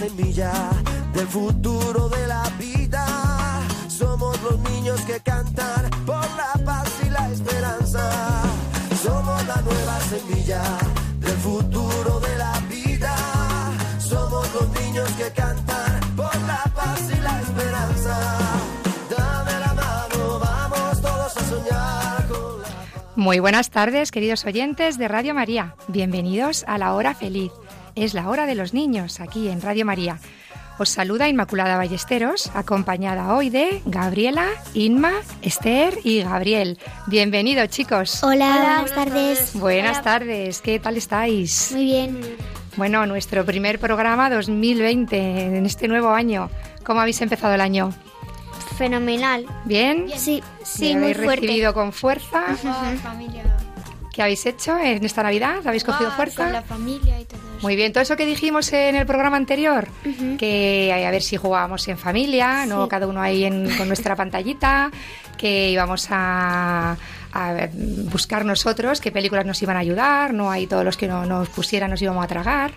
Semilla del futuro de la vida. Somos los niños que cantan por la paz y la esperanza. Somos la nueva semilla del futuro de la vida. Somos los niños que cantan por la paz y la esperanza. Dame la mano, vamos todos a soñar Muy buenas tardes, queridos oyentes de Radio María. Bienvenidos a la hora feliz. Es la hora de los niños aquí en Radio María. Os saluda Inmaculada Ballesteros, acompañada hoy de Gabriela, Inma, Esther y Gabriel. Bienvenidos, chicos. Hola, buenas tardes. Buenas tardes, ¿qué tal estáis? Muy bien. Bueno, nuestro primer programa 2020 en este nuevo año. ¿Cómo habéis empezado el año? Fenomenal. ¿Bien? Sí, sí, ¿Me muy habéis fuerte. recibido con fuerza? familia. ¿Qué habéis hecho en esta Navidad? ¿Habéis cogido fuerza? Con la familia y todo. Muy bien, todo eso que dijimos en el programa anterior, que a ver si jugábamos en familia, no cada uno ahí en- con nuestra pantallita, que íbamos a, buscar nosotros qué películas nos iban a ayudar, no hay todos los que no nos pusieran nos íbamos a tragar,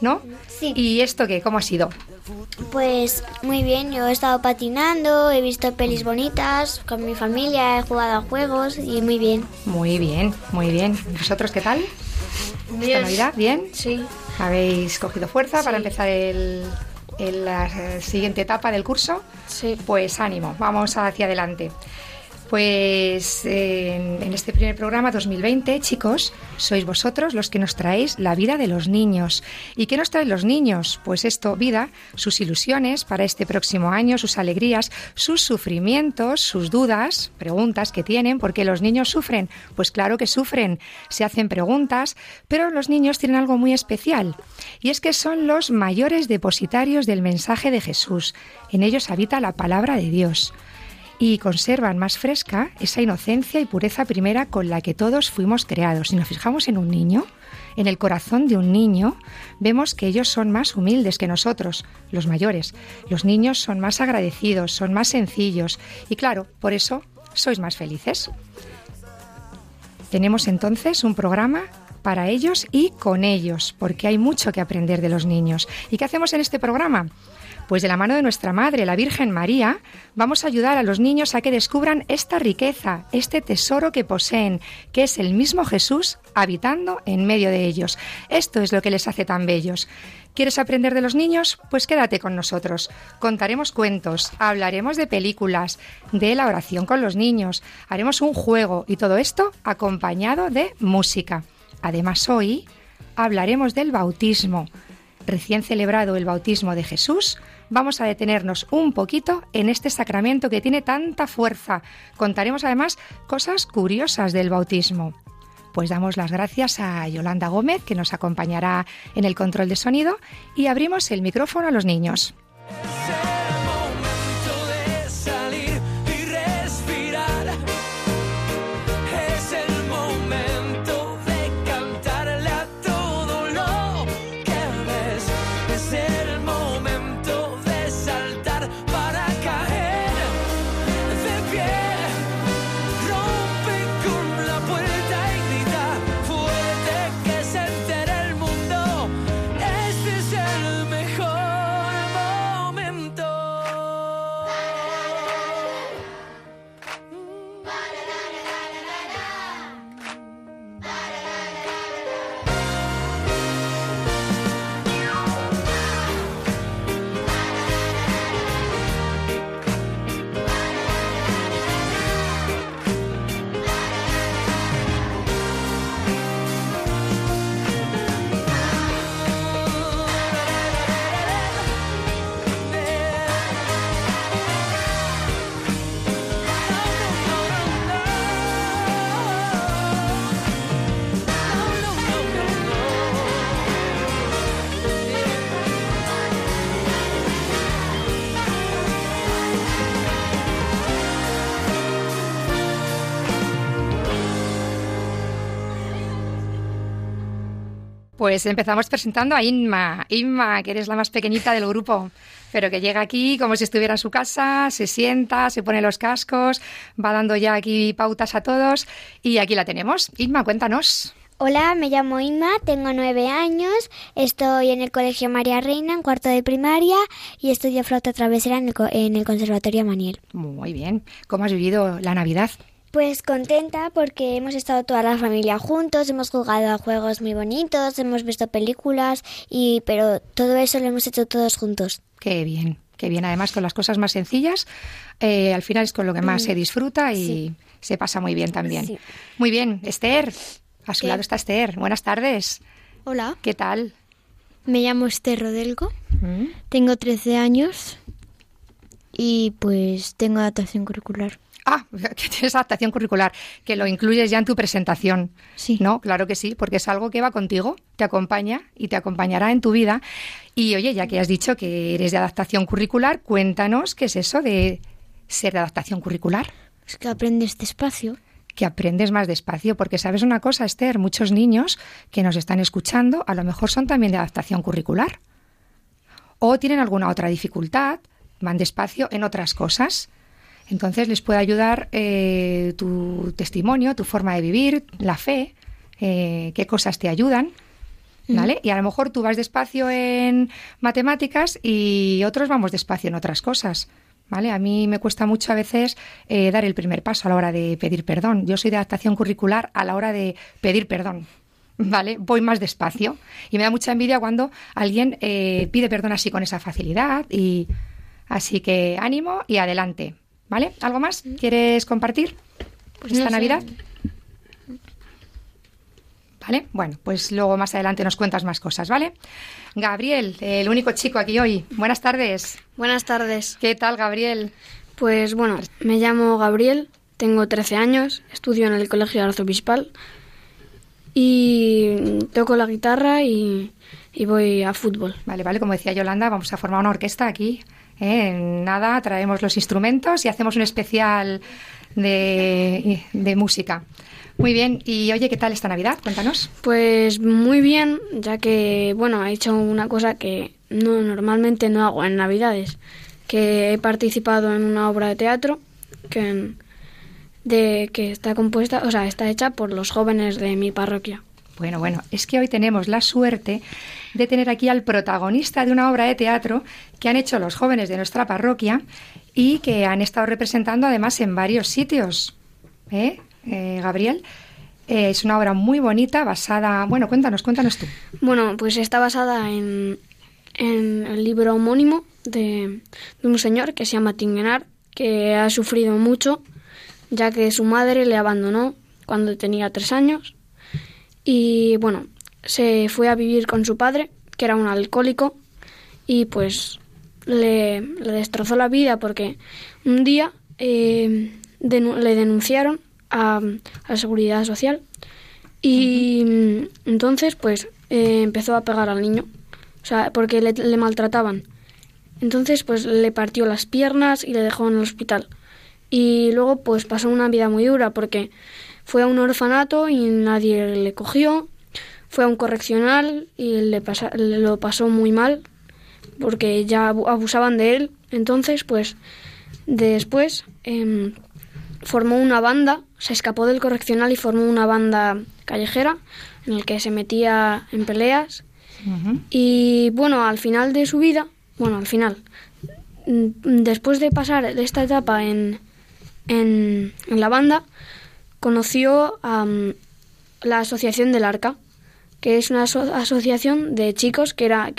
¿no? Sí. ¿Y esto qué? ¿Cómo ha sido? Pues muy bien, yo he estado patinando, he visto pelis bonitas con mi familia, he jugado a juegos y muy bien. Muy bien, muy bien. ¿Vosotros qué tal? ¿Esta Bien. Navidad? ¿Bien? Sí. ¿Habéis cogido fuerza para empezar el, el- la siguiente etapa del curso? Sí. Pues ánimo, vamos hacia adelante. Pues en, este primer programa 2020, chicos, sois vosotros los que nos traéis la vida de los niños. ¿Y qué nos traen los niños? Pues esto, vida, sus ilusiones para este próximo año, sus alegrías, sus sufrimientos, sus dudas, preguntas que tienen, porque los niños sufren. Pues claro que sufren, se hacen preguntas, pero los niños tienen algo muy especial. Y es que son los mayores depositarios del mensaje de Jesús. En ellos habita la palabra de Dios y conservan más fresca esa inocencia y pureza primera con la que todos fuimos creados. Si nos fijamos en un niño, en el corazón de un niño, vemos que ellos son más humildes que nosotros, los mayores. Los niños son más agradecidos, son más sencillos y claro, por eso sois más felices. Tenemos entonces un programa para ellos y con ellos, porque hay mucho que aprender de los niños. ¿Y qué hacemos en este programa? Pues de la mano de nuestra Madre, la Virgen María, vamos a ayudar a los niños a que descubran esta riqueza, este tesoro que poseen, que es el mismo Jesús habitando en medio de ellos. Esto es lo que les hace tan bellos. ¿Quieres aprender de los niños? Pues quédate con nosotros. Contaremos cuentos, hablaremos de películas, de la oración con los niños, haremos un juego y todo esto acompañado de música. Además, hoy hablaremos del bautismo. Recién celebrado el bautismo de Jesús, vamos a detenernos un poquito en este sacramento que tiene tanta fuerza. Contaremos además cosas curiosas del bautismo. Pues damos las gracias a Yolanda Gómez, que nos acompañará en el control de sonido, y abrimos el micrófono a los niños. Pues empezamos presentando a Inma. Inma, que eres la más pequeñita del grupo, pero que llega aquí como si estuviera en su casa, se sienta, se pone los cascos, va dando ya aquí pautas a todos y aquí la tenemos. Inma, cuéntanos. Hola, me llamo Inma, tengo nueve años, estoy en el Colegio María Reina, en cuarto de primaria, y estudio flauta travesera en el, en el Conservatorio Maniel. Muy bien. ¿Cómo has vivido la Navidad? Pues contenta porque hemos estado toda la familia juntos, hemos jugado a juegos muy bonitos, hemos visto películas, y pero todo eso lo hemos hecho todos juntos. Qué bien, qué bien. Además, con las cosas más sencillas, eh, al final es con lo que más se disfruta y se pasa muy bien también. Sí. Muy bien, Esther. A su ¿Qué? lado está Esther. Buenas tardes. Hola, ¿Qué tal? me llamo Esther Rodelgo, ¿Mm? tengo 13 años y pues tengo adaptación curricular. Ah, que tienes adaptación curricular, que lo incluyes ya en tu presentación. Sí. ¿No? Claro que sí, porque es algo que va contigo, te acompaña y te acompañará en tu vida. Y oye, ya que has dicho que eres de adaptación curricular, cuéntanos qué es eso de ser de adaptación curricular. Es que aprendes despacio. que aprendes más despacio, porque sabes una cosa, Esther, muchos niños que nos están escuchando a lo mejor son también de adaptación curricular o tienen alguna otra dificultad, van despacio en otras cosas. Entonces les puede ayudar eh, tu testimonio, tu forma de vivir, la fe, eh, qué cosas te ayudan. ¿Vale? Y a lo mejor tú vas despacio en matemáticas y otros vamos despacio en otras cosas. ¿Vale? A mí me cuesta mucho a veces eh, dar el primer paso a la hora de pedir perdón. Yo soy de adaptación curricular a la hora de pedir perdón. ¿Vale? Voy más despacio. Y me da mucha envidia cuando alguien eh, pide perdón así con esa facilidad. Y así que ánimo y adelante. ¿Vale? ¿Algo más? ¿Quieres compartir esta no sé. Navidad? ¿Vale? Bueno, pues luego más adelante nos cuentas más cosas, ¿vale? Gabriel, el único chico aquí hoy. Buenas tardes. Buenas tardes. ¿Qué tal, Gabriel? Pues bueno, me llamo Gabriel, tengo 13 años, estudio en el Colegio Arzobispal y toco la guitarra y, y voy a fútbol. Vale, vale, como decía Yolanda, vamos a formar una orquesta aquí. ¿Eh? Nada, traemos los instrumentos y hacemos un especial de, de música. Muy bien, y oye, ¿qué tal esta Navidad? Cuéntanos. Pues muy bien, ya que bueno, he hecho una cosa que no normalmente no hago en Navidades, que he participado en una obra de teatro que de que está compuesta, o sea, está hecha por los jóvenes de mi parroquia. Bueno, bueno, es que hoy tenemos la suerte de tener aquí al protagonista de una obra de teatro que han hecho los jóvenes de nuestra parroquia y que han estado representando además en varios sitios. ¿Eh, eh, Gabriel? Eh, es una obra muy bonita, basada... Bueno, cuéntanos, cuéntanos tú. Bueno, pues está basada en, en el libro homónimo de, de un señor que se llama Tingenar, que ha sufrido mucho, ya que su madre le abandonó cuando tenía tres años. Y bueno, se fue a vivir con su padre, que era un alcohólico, y pues le, destrozó la vida porque un día eh, le denunciaron a, a la seguridad social y mm, entonces pues eh, empezó a pegar al niño, o sea, porque le maltrataban. Entonces pues le partió las piernas y le dejó en el hospital. Y luego pues pasó una vida muy dura porque fue a un orfanato y nadie le cogió, fue a un correccional y le, pasa- le lo pasó muy mal porque ya abu- abusaban de él. Entonces pues después em, formó una banda, se escapó del correccional y formó una banda callejera en el que se metía en peleas. Y bueno, al final de su vida, bueno, al final, mm, después de pasar esta etapa en, en, en la banda, conoció a mm, la Asociación del Arca, que es una aso- asociación de chicos que eran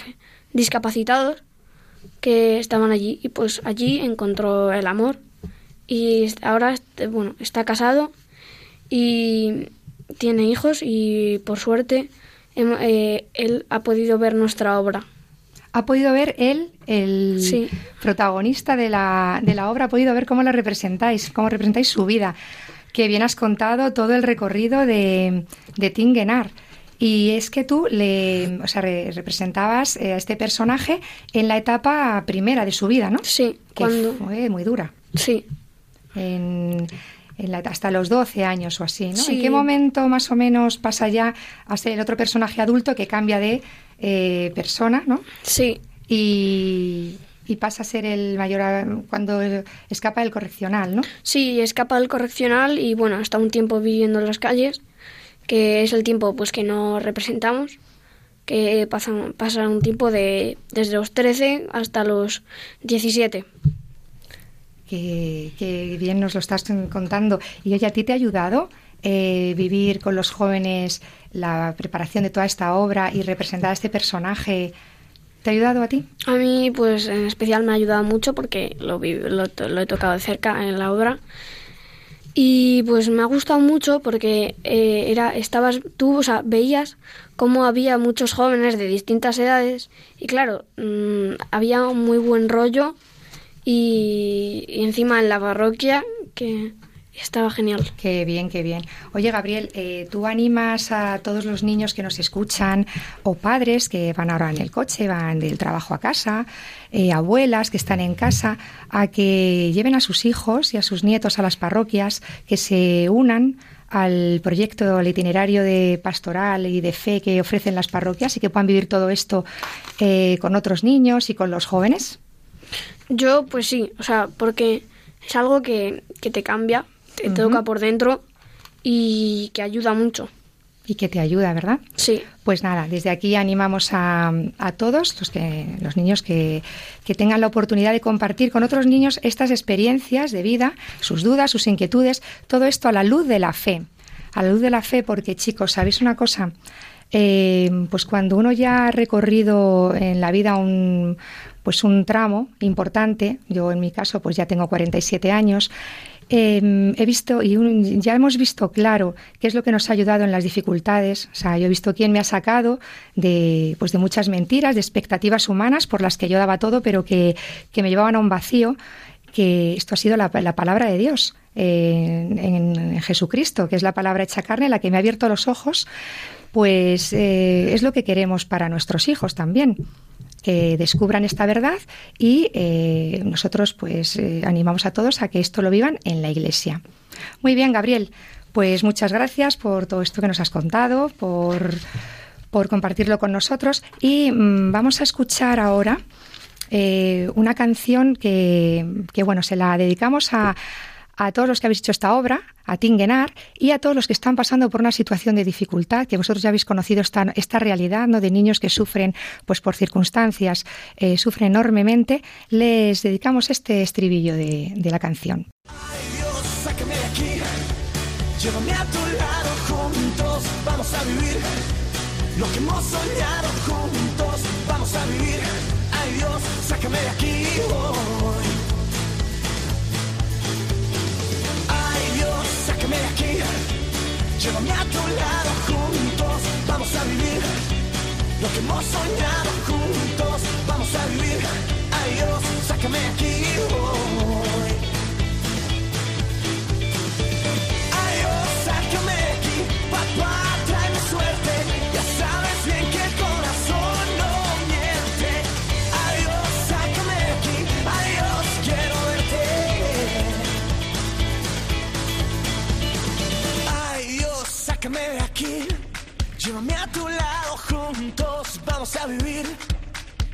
discapacitados que estaban allí y pues allí encontró el amor y ahora este, bueno está casado y tiene hijos y por suerte eh, él ha podido ver nuestra obra ¿Ha podido ver él, el Sí. protagonista de la, de la obra, ha podido ver cómo la representáis, cómo representáis su vida? Que bien has contado todo el recorrido de, de Tingenar. Y es que tú le, o sea, re- representabas eh, a este personaje en la etapa primera de su vida, ¿no? sí Que cuando fue muy dura. sí En, hasta los 12 años o así, ¿no? Sí. ¿En qué momento más o menos pasa ya a ser el otro personaje adulto que cambia de eh, persona, ¿no? Sí, Y, y pasa a ser el mayor a- cuando escapa del correccional, ¿no? sí, escapa del correccional y bueno, está un tiempo viviendo en las calles, que es el tiempo pues que no representamos, que pasa, pasa un tiempo de desde los 13 hasta los 17. que, que bien nos lo estás contando. Y oye, ¿a ti te ha ayudado eh, vivir con los jóvenes la preparación de toda esta obra y representar a este personaje? ¿Te ha ayudado a ti? A mí, pues en especial me ha ayudado mucho porque lo, lo, lo he tocado de cerca en la obra. Y pues me ha gustado mucho porque eh, era, estabas, tú, o sea, veías cómo había muchos jóvenes de distintas edades y claro, mm, había un muy buen rollo y, y encima en la parroquia que estaba genial. Qué bien, qué bien. Oye, Gabriel, eh, ¿tú animas a todos los niños que nos escuchan o padres que van ahora en el coche, van del trabajo a casa, eh, abuelas que están en casa, a que lleven a sus hijos y a sus nietos a las parroquias, que se unan al proyecto, al itinerario de pastoral y de fe que ofrecen las parroquias y que puedan vivir todo esto eh, con otros niños y con los jóvenes? Yo, pues sí, o sea, porque es algo que, que te cambia, te toca por dentro y que ayuda mucho. Y que te ayuda, ¿verdad? Sí. Pues nada, desde aquí animamos a, a todos los, que, los niños que, que tengan la oportunidad de compartir con otros niños estas experiencias de vida, sus dudas, sus inquietudes, todo esto a la luz de la fe. A la luz de la fe, porque chicos, ¿sabéis una cosa? Eh, pues cuando uno ya ha recorrido en la vida un, pues un tramo importante, yo en mi caso pues ya tengo 47 años, eh, he visto y un- ya hemos visto claro qué es lo que nos ha ayudado en las dificultades. O sea, yo he visto quién me ha sacado de, pues de muchas mentiras, de expectativas humanas por las que yo daba todo, pero que, que me llevaban a un vacío. Que esto ha sido la, la palabra de Dios en, en Jesucristo, que es la palabra hecha carne, la que me ha abierto los ojos. Pues eh, es lo que queremos para nuestros hijos también que descubran esta verdad y eh, nosotros pues eh, animamos a todos a que esto lo vivan en la iglesia. Muy bien, Gabriel, pues muchas gracias por todo esto que nos has contado, por, por compartirlo con nosotros y mm, vamos a escuchar ahora eh, una canción que, que, bueno, se la dedicamos a, a todos los que habéis hecho esta obra, a Tingenar y a todos los que están pasando por una situación de dificultad, que vosotros ya habéis conocido esta, esta realidad ¿no? de niños que sufren pues por circunstancias, eh, sufren enormemente, les dedicamos este estribillo de, de la canción. Ay Dios, sácame de aquí, llévame a tu lado juntos, vamos a vivir lo que hemos soñado juntos, vamos a vivir. Ay Dios, sácame de llévame a tu lado juntos, vamos a vivir lo que hemos soñado juntos, vamos a vivir. Ay Dios, sácame aquí hoy. Juntos, vamos a vivir.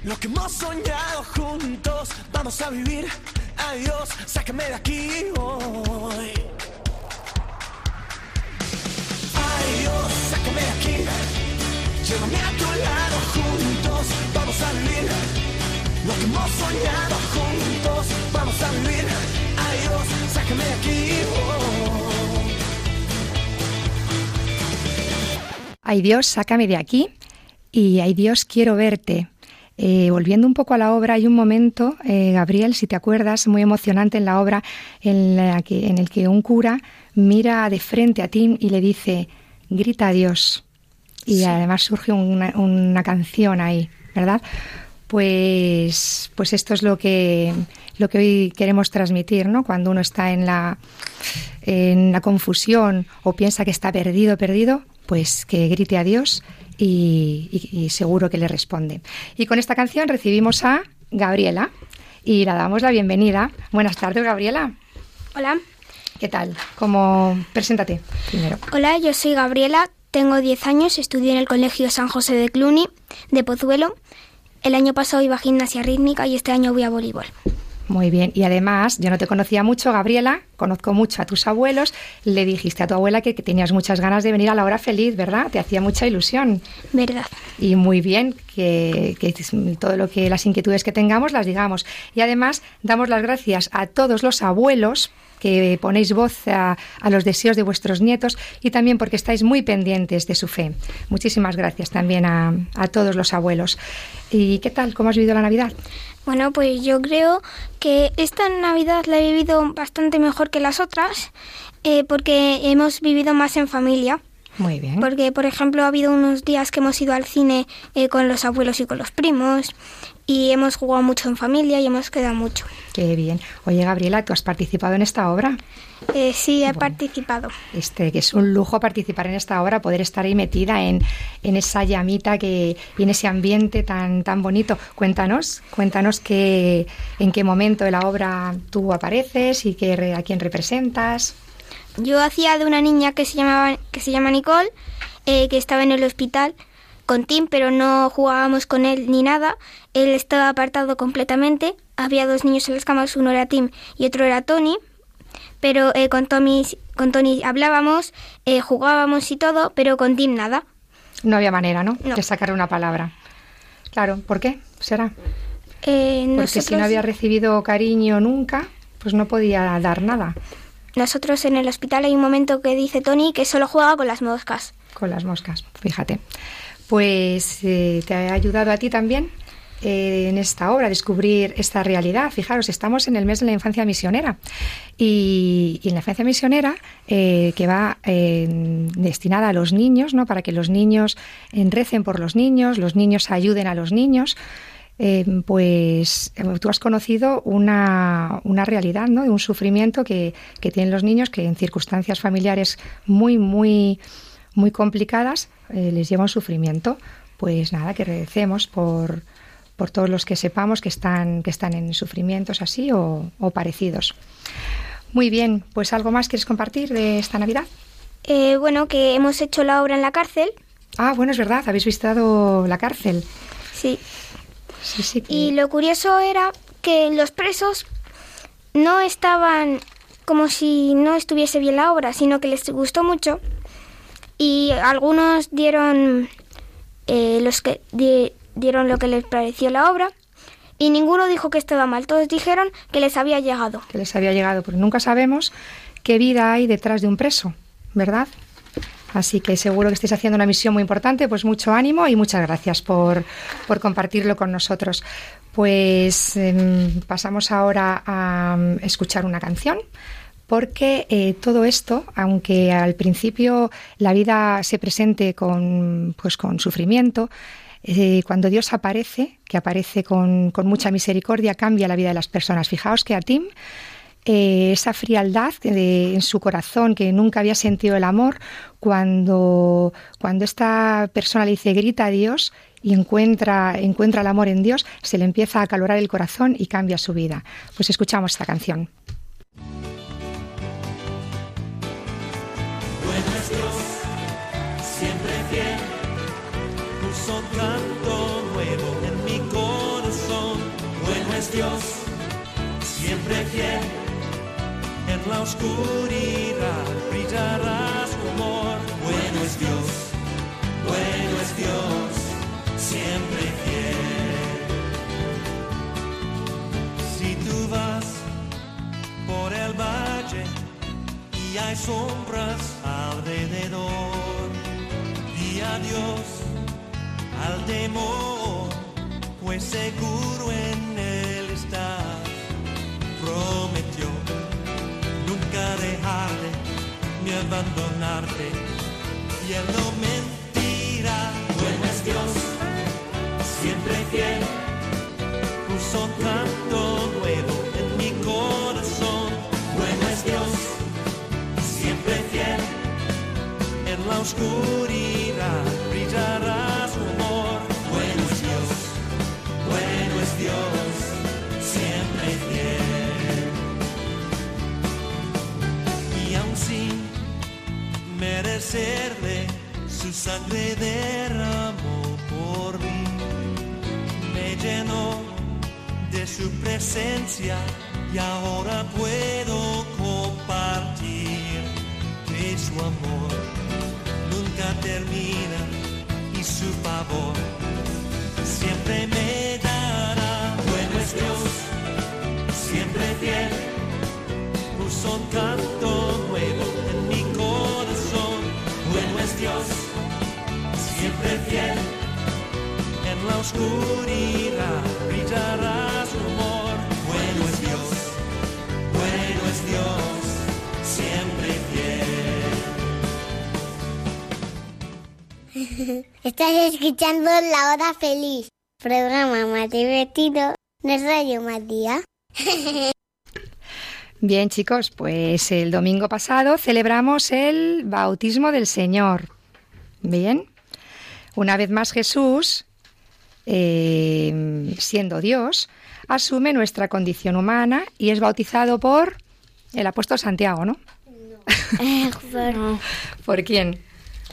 Lo que hemos soñado juntos, vamos a vivir. Ay, Dios, sácame de aquí hoy. Ay Dios, sácame de aquí. Llévame a tu lado juntos, vamos a vivir. Lo que hemos soñado juntos, vamos a vivir. Ay Dios, sácame de aquí. oh. Ay Dios, sácame de aquí y ay Dios, quiero verte. Eh, volviendo un poco a la obra, hay un momento, eh, Gabriel, si te acuerdas, muy emocionante en la obra, en, la que, en el que un cura mira de frente a Tim y le dice, grita a Dios. Y además surge una, una canción ahí, ¿verdad? Pues, pues esto es lo que, lo que hoy queremos transmitir, ¿no? Cuando uno está en la, en la confusión o piensa que está perdido, perdido, pues que grite a Dios y, y- y seguro que le responde. Y con esta canción recibimos a Gabriela y le damos la bienvenida. Buenas tardes, Gabriela. Hola. ¿Qué tal? ¿Cómo? Preséntate primero. Hola, yo soy Gabriela, tengo 10 años, estudio en el Colegio San José de Cluny, de Pozuelo. El año pasado iba a gimnasia rítmica y este año voy a voleibol. Muy bien. Y además, yo no te conocía mucho, Gabriela, conozco mucho a tus abuelos. Le dijiste a tu abuela que, que tenías muchas ganas de venir a la hora feliz, ¿verdad? Te hacía mucha ilusión. ¿Verdad? Y muy bien que, que todo lo que las inquietudes que tengamos las digamos. Y además, damos las gracias a todos los abuelos que ponéis voz a, los deseos de vuestros nietos y también porque estáis muy pendientes de su fe. Muchísimas gracias también a, a todos los abuelos. ¿Y qué tal? ¿Cómo has vivido la Navidad? Bueno, pues yo creo que esta Navidad la he vivido bastante mejor que las otras eh, porque hemos vivido más en familia. Muy bien. Porque, por ejemplo, ha habido unos días que hemos ido al cine eh, con los abuelos y con los primos y hemos jugado mucho en familia y hemos quedado mucho. Qué bien. Oye, Gabriela, ¿tú has participado en esta obra? Eh, sí, he bueno, participado. Este, que es un lujo participar en esta obra, poder estar ahí metida en, en esa llamita que, y en ese ambiente tan, tan bonito. Cuéntanos, cuéntanos que, en qué momento de la obra tú apareces y que, a quién representas. Yo hacía de una niña que se, llamaba, que se llama Nicole, eh, que estaba en el hospital con Tim, pero no jugábamos con él ni nada. Él estaba apartado completamente. Había dos niños en las camas, uno era Tim y otro era Tony. Pero eh, con, Tommy, con Tony hablábamos, eh, jugábamos y todo, pero con Tim nada. No había manera, ¿no? No. De sacar una palabra. Claro, ¿por qué será? Eh, Porque nosotros, si no había recibido cariño nunca, pues no podía dar nada. Nosotros en el hospital hay un momento que dice Tony que solo juega con las moscas. Con las moscas, fíjate. Pues eh, te ha ayudado a ti también eh, en esta obra descubrir esta realidad. Fijaros, estamos en el mes de la infancia misionera y, y en la infancia misionera eh, que va eh, destinada a los niños, ¿no? Para que los niños recen por los niños, los niños ayuden a los niños. Eh, pues tú has conocido una, una realidad, ¿no? De un sufrimiento que, que tienen los niños que en circunstancias familiares muy, muy muy complicadas, eh, les lleva un sufrimiento. Pues nada, que recemos por, por todos los que sepamos que están, que están en sufrimientos así o, o parecidos. Muy bien, pues algo más quieres compartir de esta Navidad. Eh, bueno, que hemos hecho la obra en la cárcel. Ah, bueno, es verdad, habéis visitado la cárcel. Sí. Sí, sí. Que... Y lo curioso era que los presos no estaban como si no estuviese bien la obra, sino que les gustó mucho y algunos dieron eh, los que di, dieron lo que les pareció la obra y ninguno dijo que estaba mal todos dijeron que les había llegado que les había llegado porque nunca sabemos qué vida hay detrás de un preso verdad Así que seguro que estáis haciendo una misión muy importante, pues mucho ánimo y muchas gracias por, por compartirlo con nosotros. Pues eh, pasamos ahora a um, escuchar una canción porque eh, todo esto, aunque al principio la vida se presente con, pues, con sufrimiento, eh, cuando Dios aparece, que aparece con, con, mucha misericordia, cambia la vida de las personas. Fijaos que a Tim, eh, esa frialdad en su corazón, que nunca había sentido el amor, cuando, cuando esta persona le dice, grita a Dios, y encuentra, encuentra el amor en Dios, se le empieza a acalorar el corazón y cambia su vida. Pues escuchamos esta canción. canto nuevo en mi corazón. Bueno es Dios, siempre fiel. La oscuridad brillará su amor. Bueno es Dios, bueno es Dios, siempre fiel. Si tú vas por el valle y hay sombras alrededor, di adiós al temor, pues seguro en dejarte abandonarte, y él no mentirá. Bueno es Dios, siempre fiel, puso canto nuevo en mi corazón. Bueno es Dios, siempre fiel, en la oscuridad brillará sangre derramó por mí, me llenó de su presencia y ahora puedo compartir que su amor nunca termina y su favor fiel, en la oscuridad brillará su amor. Bueno es Dios, bueno es Dios, siempre fiel. Estás escuchando La Hora Feliz, programa más divertido de Radio Matías. Bien, chicos, pues el domingo pasado celebramos el bautismo del Señor. Bien, una vez más Jesús, eh, siendo Dios, asume nuestra condición humana y es bautizado por el apóstol Santiago, ¿no? Eh, por ¿Por quién?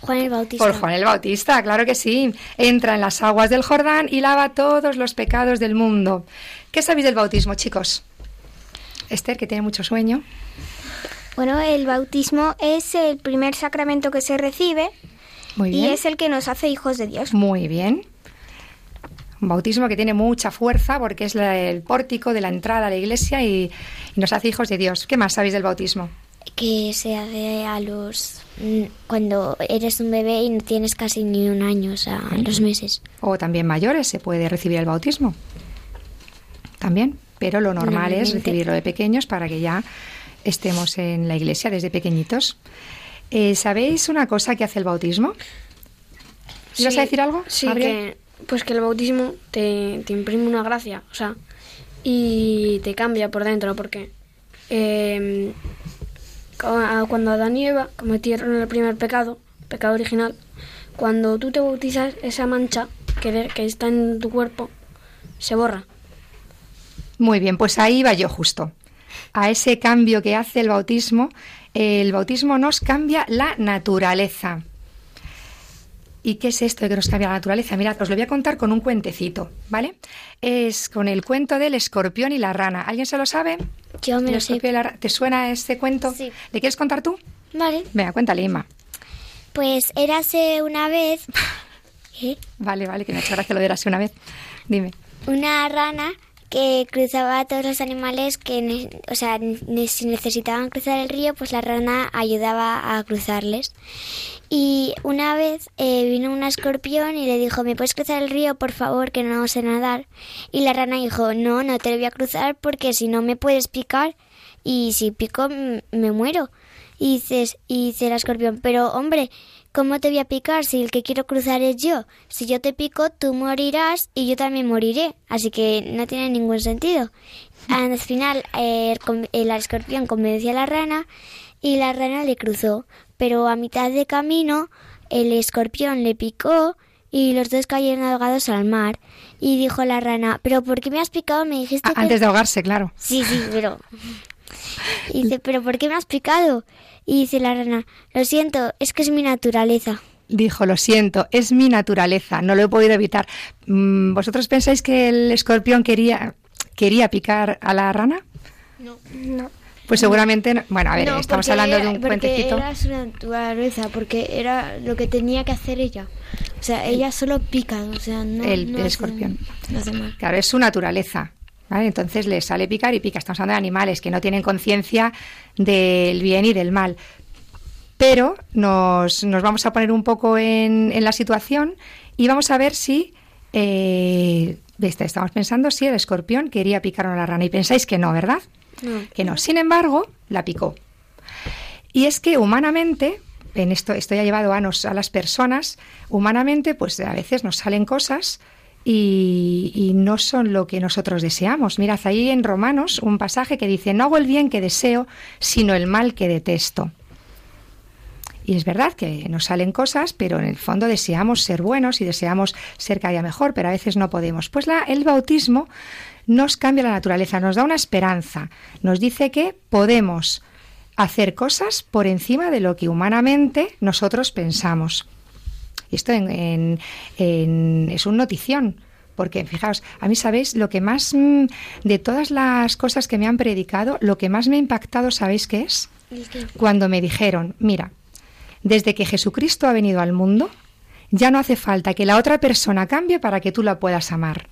Juan el Bautista. Por Juan el Bautista, claro que sí. Entra en las aguas del Jordán y lava todos los pecados del mundo. ¿Qué sabéis del bautismo, chicos? Esther, que tiene mucho sueño. Bueno, el bautismo es el primer sacramento que se recibe Muy y bien. es el que nos hace hijos de Dios. Muy bien. Un bautismo que tiene mucha fuerza porque es la- el pórtico de la entrada a la iglesia y, y nos hace hijos de Dios. ¿Qué más sabéis del bautismo? Que se hace a los. mm, cuando eres un bebé y no tienes casi ni un año, o sea, a los meses. O también mayores se puede recibir el bautismo. También. Pero lo normal es recibirlo de pequeños para que ya estemos en la iglesia desde pequeñitos. Eh, ¿Sabéis una cosa que hace el bautismo? ¿Ibas Sí, a decir algo? Sí, Gabriel? que, pues que el bautismo te, te imprime una gracia, o sea, y te cambia por dentro, porque eh, cu- cuando Adán y Eva cometieron el primer pecado, pecado original, cuando tú te bautizas, esa mancha que, de- que está en tu cuerpo se borra. Muy bien, pues ahí va yo justo. A ese cambio que hace el bautismo, el bautismo nos cambia la naturaleza. ¿Y qué es esto de que nos cambia la naturaleza? Mirad, os lo voy a contar con un cuentecito, ¿vale? Es con el cuento del escorpión y la rana. ¿Alguien se lo sabe? Yo me El lo sé. y la ¿Te suena este cuento? Sí. ¿Le quieres contar tú? Vale. Venga, cuéntale, Inma. Pues érase una vez. ¿eh? Vale, vale, que me ha hecho gracia lo de érase una vez. Dime. una rana que cruzaba a todos los animales que, o sea, si necesitaban cruzar el río, pues la rana ayudaba a cruzarles. Y una vez eh, vino un escorpión y le dijo, ¿me puedes cruzar el río, por favor, que no sé nadar? Y la rana dijo, no, no te voy a cruzar porque si no me puedes picar y si pico me muero. Y dices, y dice el escorpión, pero hombre, ¿cómo te voy a picar si el que quiero cruzar es yo? Si yo te pico, tú morirás y yo también moriré. Así que no tiene ningún sentido. Al final, el, escorpión convenció a la rana y la rana le cruzó. Pero a mitad de camino, el escorpión le picó y los dos cayeron ahogados al mar. Y dijo la rana, ¿pero por qué me has picado? Me dijiste Ah, que... antes de ahogarse, claro. Sí, sí, pero... Y dice, ¿pero por qué me has picado? Y dice la rana, lo siento, es que es mi naturaleza. Dijo, lo siento, es mi naturaleza, no lo he podido evitar. Mm, ¿Vosotros pensáis que el escorpión quería, quería picar a la rana? No. Pues seguramente, no. bueno, a ver, No, estamos hablando de un porque cuentecito. Era su naturaleza, porque era lo que tenía que hacer ella. O sea, ella solo pica, o sea, no. El- no el hace- escorpión. no hace mal. Claro, es su naturaleza. ¿Vale? Entonces le sale picar y pica. Estamos hablando de animales que no tienen conciencia del bien y del mal. Pero nos, nos vamos a poner un poco en, en la situación y vamos a ver si. eh, este, estamos pensando si el escorpión quería picar a la rana. Y pensáis que no, ¿verdad? Que no. Sin embargo, la picó. Y es que humanamente, en esto, esto ya ha llevado a, nos, a las personas, humanamente, pues a veces nos salen cosas y, no son lo que nosotros deseamos. Mirad ahí en Romanos un pasaje que dice, no hago el bien que deseo, sino el mal que detesto. Y es verdad que nos salen cosas, pero en el fondo deseamos ser buenos y deseamos ser cada día mejor, pero a veces no podemos. Pues la, el bautismo nos cambia la naturaleza, nos da una esperanza, nos dice que podemos hacer cosas por encima de lo que humanamente nosotros pensamos. Esto en, es un notición. Porque fijaos, a mí sabéis, lo que más, mm, de todas las cosas que me han predicado, lo que más me ha impactado, ¿sabéis qué es? Cuando me dijeron, mira, desde que Jesucristo ha venido al mundo, ya no hace falta que la otra persona cambie para que tú la puedas amar.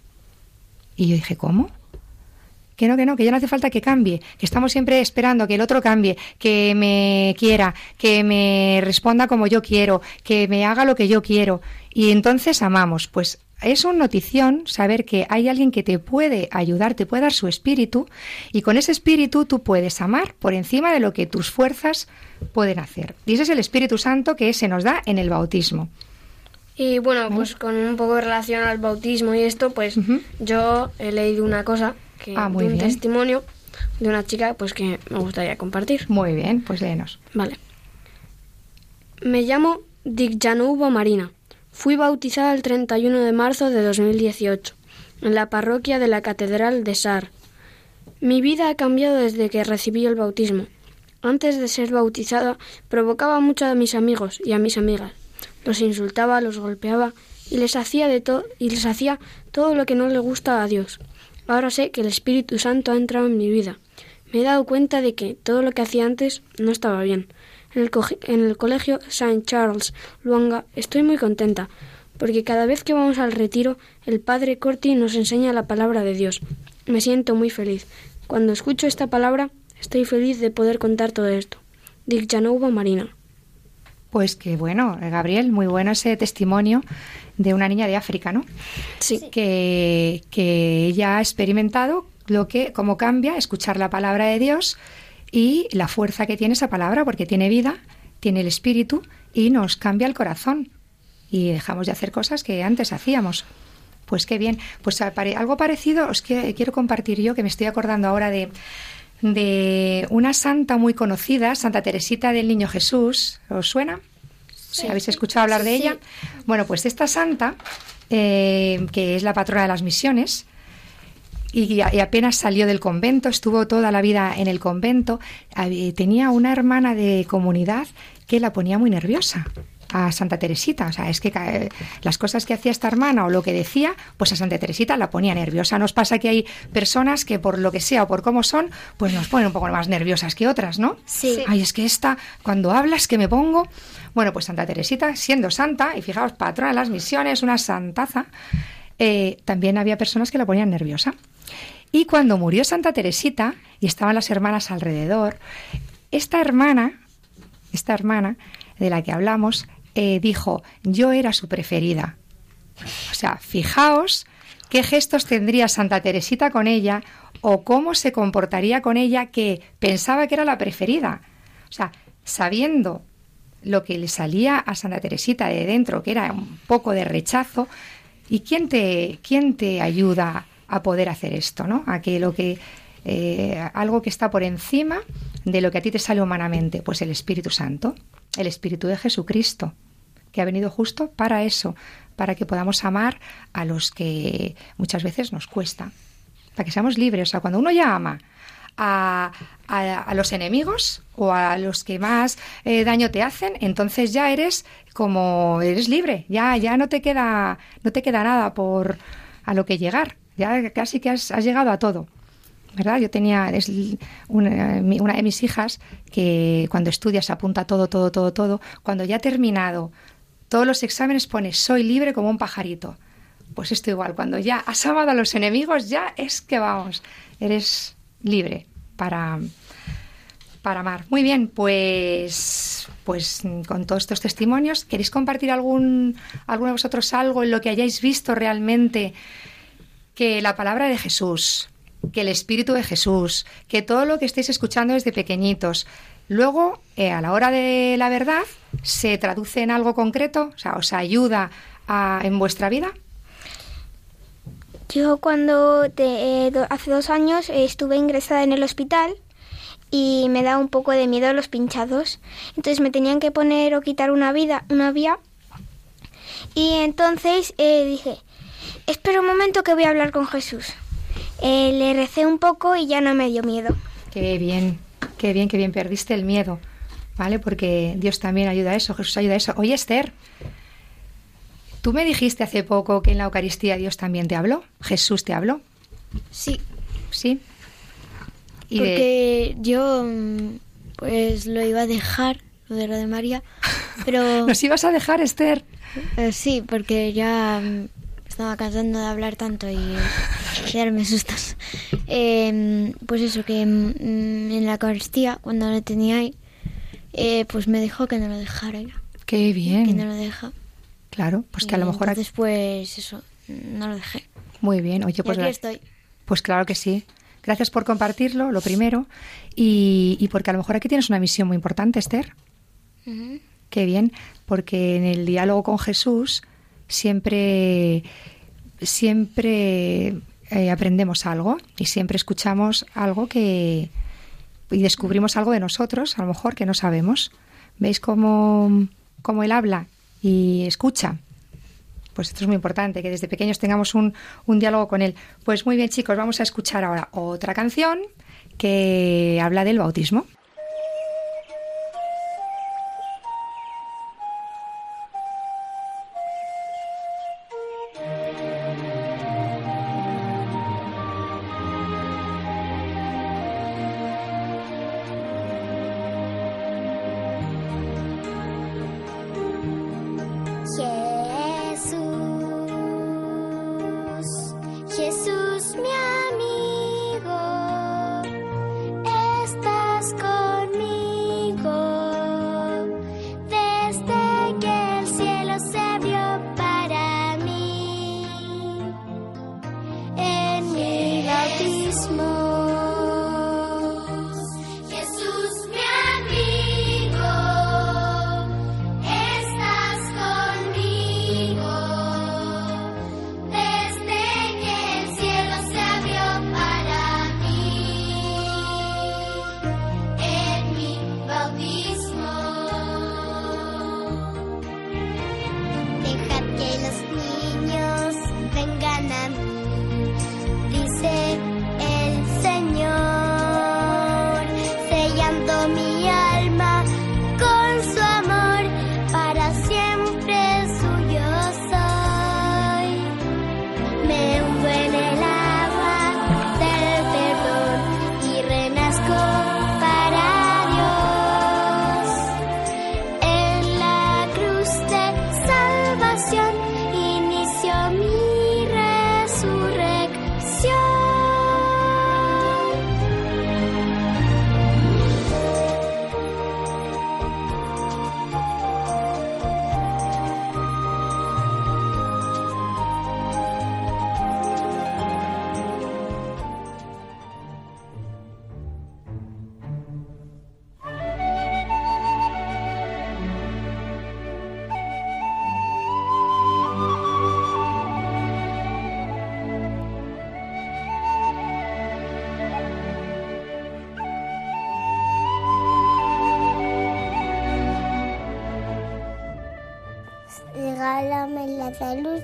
Y yo dije, ¿cómo? Que no, que no, que ya no hace falta que cambie, que estamos siempre esperando que el otro cambie, que me quiera, que me responda como yo quiero, que me haga lo que yo quiero. Y entonces amamos. Pues es una notición saber que hay alguien que te puede ayudar, te puede dar su espíritu, y con ese espíritu tú puedes amar por encima de lo que tus fuerzas pueden hacer. Y ese es el Espíritu Santo que se nos da en el bautismo. Y bueno, pues con un poco de relación al bautismo y esto, pues yo he leído una cosa, que ah, un testimonio de una chica pues que me gustaría compartir. Muy bien, pues léenos. Vale. Me llamo Janubo Marina. Fui bautizada el 31 de marzo de 2018 en la parroquia de la Catedral de Sar. Mi vida ha cambiado desde que recibí el bautismo. Antes de ser bautizada provocaba mucho a mis amigos y a mis amigas los insultaba, los golpeaba y les hacía de todo y les hacía todo lo que no le gusta a Dios. Ahora sé que el Espíritu Santo ha entrado en mi vida. Me he dado cuenta de que todo lo que hacía antes no estaba bien. En el, en el colegio St. Charles Luanga estoy muy contenta, porque cada vez que vamos al retiro, el padre Corti nos enseña la palabra de Dios. Me siento muy feliz. Cuando escucho esta palabra, estoy feliz de poder contar todo esto. Dick Marina. Pues que bueno, Gabriel, muy bueno ese testimonio de una niña de África, ¿no? Sí. Que, que ella ha experimentado lo que, cómo cambia escuchar la palabra de Dios y la fuerza que tiene esa palabra, porque tiene vida, tiene el espíritu y nos cambia el corazón. Y dejamos de hacer cosas que antes hacíamos. Pues qué bien. Pues algo parecido os quiero compartir yo, que me estoy acordando ahora de de una santa muy conocida, Santa Teresita del Niño Jesús. ¿Os suena? Sí. ¿Habéis escuchado hablar de ella? Bueno, pues esta santa, eh, que es la patrona de las misiones, y, apenas salió del convento, estuvo toda la vida en el convento, tenía una hermana de comunidad que la ponía muy nerviosa a Santa Teresita. O sea, es que eh, las cosas que hacía esta hermana o lo que decía, pues a Santa Teresita la ponía nerviosa. Nos pasa que hay personas que por lo que sea o por cómo son, pues nos ponen un poco más nerviosas que otras, ¿no? Sí. Ay, es que esta, cuando hablas que me pongo... Bueno, pues Santa Teresita, siendo santa, y fijaos, patrona de las misiones, una santaza, eh, también había personas que la ponían nerviosa. Y cuando murió Santa Teresita y estaban las hermanas alrededor, esta hermana, esta hermana de la que hablamos, eh, dijo, yo era su preferida. O sea, fijaos qué gestos tendría Santa Teresita con ella o cómo se comportaría con ella que pensaba que era la preferida. O sea, sabiendo lo que le salía a Santa Teresita de dentro, que era un poco de rechazo, ¿y quién te, quién te ayuda a poder hacer esto? ¿no? A que lo que eh, algo que está por encima de lo que a ti te sale humanamente, pues el Espíritu Santo el Espíritu de Jesucristo, que ha venido justo para eso, para que podamos amar a los que muchas veces nos cuesta, para que seamos libres. O sea, cuando uno ya ama a, a, los enemigos o a los que más eh, daño te hacen, entonces ya eres como eres libre, ya ya no te queda no te queda nada por a lo que llegar, ya casi que has llegado a todo. ¿Verdad? Yo tenía es una, de mis hijas que cuando estudia se apunta todo, todo, todo, todo. Cuando ya ha terminado todos los exámenes pone soy libre como un pajarito. Pues esto igual, cuando ya has amado a los enemigos, ya es que vamos, eres libre para, para amar. Muy bien, pues, pues con todos estos testimonios, ¿queréis compartir algún, alguno de vosotros algo en lo que hayáis visto realmente que la palabra de Jesús, que el Espíritu de Jesús, que todo lo que estéis escuchando desde pequeñitos, luego, eh, a la hora de la verdad, se traduce en algo concreto, o sea, os ayuda en vuestra vida. Yo cuando eh, hace dos años estuve ingresada en el hospital y me da un poco de miedo los pinchados. Entonces me tenían que poner o quitar una vida, una vía. Y entonces eh, dije, espera un momento que voy a hablar con Jesús. Eh, le recé un poco y ya no me dio miedo. Qué bien, qué bien, qué bien, perdiste el miedo, ¿vale? Porque Dios también ayuda a eso, Jesús ayuda a eso. Oye, Esther, Tú me dijiste hace poco que en la Eucaristía Dios también te habló. Jesús te habló. Sí. Sí. Y Porque yo pues lo iba a dejar, lo de lo de María, pero... ¿Nos ibas a dejar, Esther? Eh, sí, porque ya estaba cansando de hablar tanto y, darme sustos. Em, pues eso, que mm, en la Eucaristía, cuando lo tenía ahí, eh, pues me dijo que no lo dejara ya. Qué bien. Que no lo deja. Claro, pues que a lo mejor... Después, eso, no lo dejé. Muy bien, oye, pues... aquí estoy. Pues claro que sí. Gracias por compartirlo, lo primero, y, porque a lo mejor aquí tienes una misión muy importante, Esther. Qué bien, porque en el diálogo con Jesús siempre, siempre eh, aprendemos algo y siempre escuchamos algo que y descubrimos algo de nosotros, a lo mejor que no sabemos. ¿Veis cómo, cómo él habla y escucha? Pues esto es muy importante, que desde pequeños tengamos un, un diálogo con él. Pues muy bien, chicos, vamos a escuchar ahora otra canción que habla del bautismo.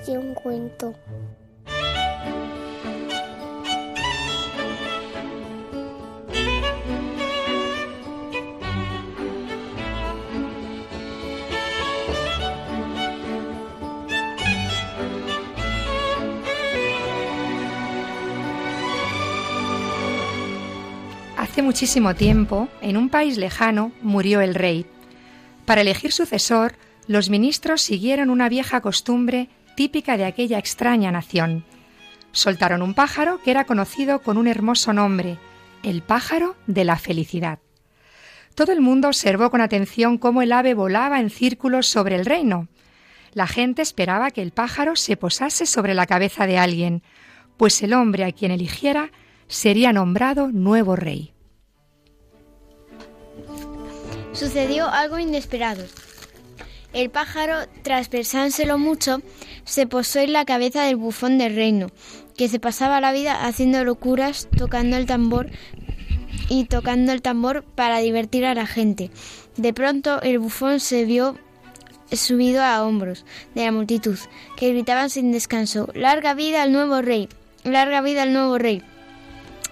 Un cuento. Hace muchísimo tiempo, en un país lejano, murió el rey. Para elegir sucesor, los ministros siguieron una vieja costumbre típica de aquella extraña nación. Soltaron un pájaro que era conocido con un hermoso nombre, el pájaro de la felicidad. Todo el mundo observó con atención cómo el ave volaba en círculos sobre el reino. La gente esperaba que el pájaro se posase sobre la cabeza de alguien, pues el hombre a quien eligiera sería nombrado nuevo rey. Sucedió algo inesperado. El pájaro, tras pensárselo mucho, se posó en la cabeza del bufón del reino, que se pasaba la vida haciendo locuras, tocando el tambor y tocando el tambor para divertir a la gente. De pronto el bufón se vio subido a hombros de la multitud, que gritaban sin descanso, Larga vida al nuevo rey, larga vida al nuevo rey.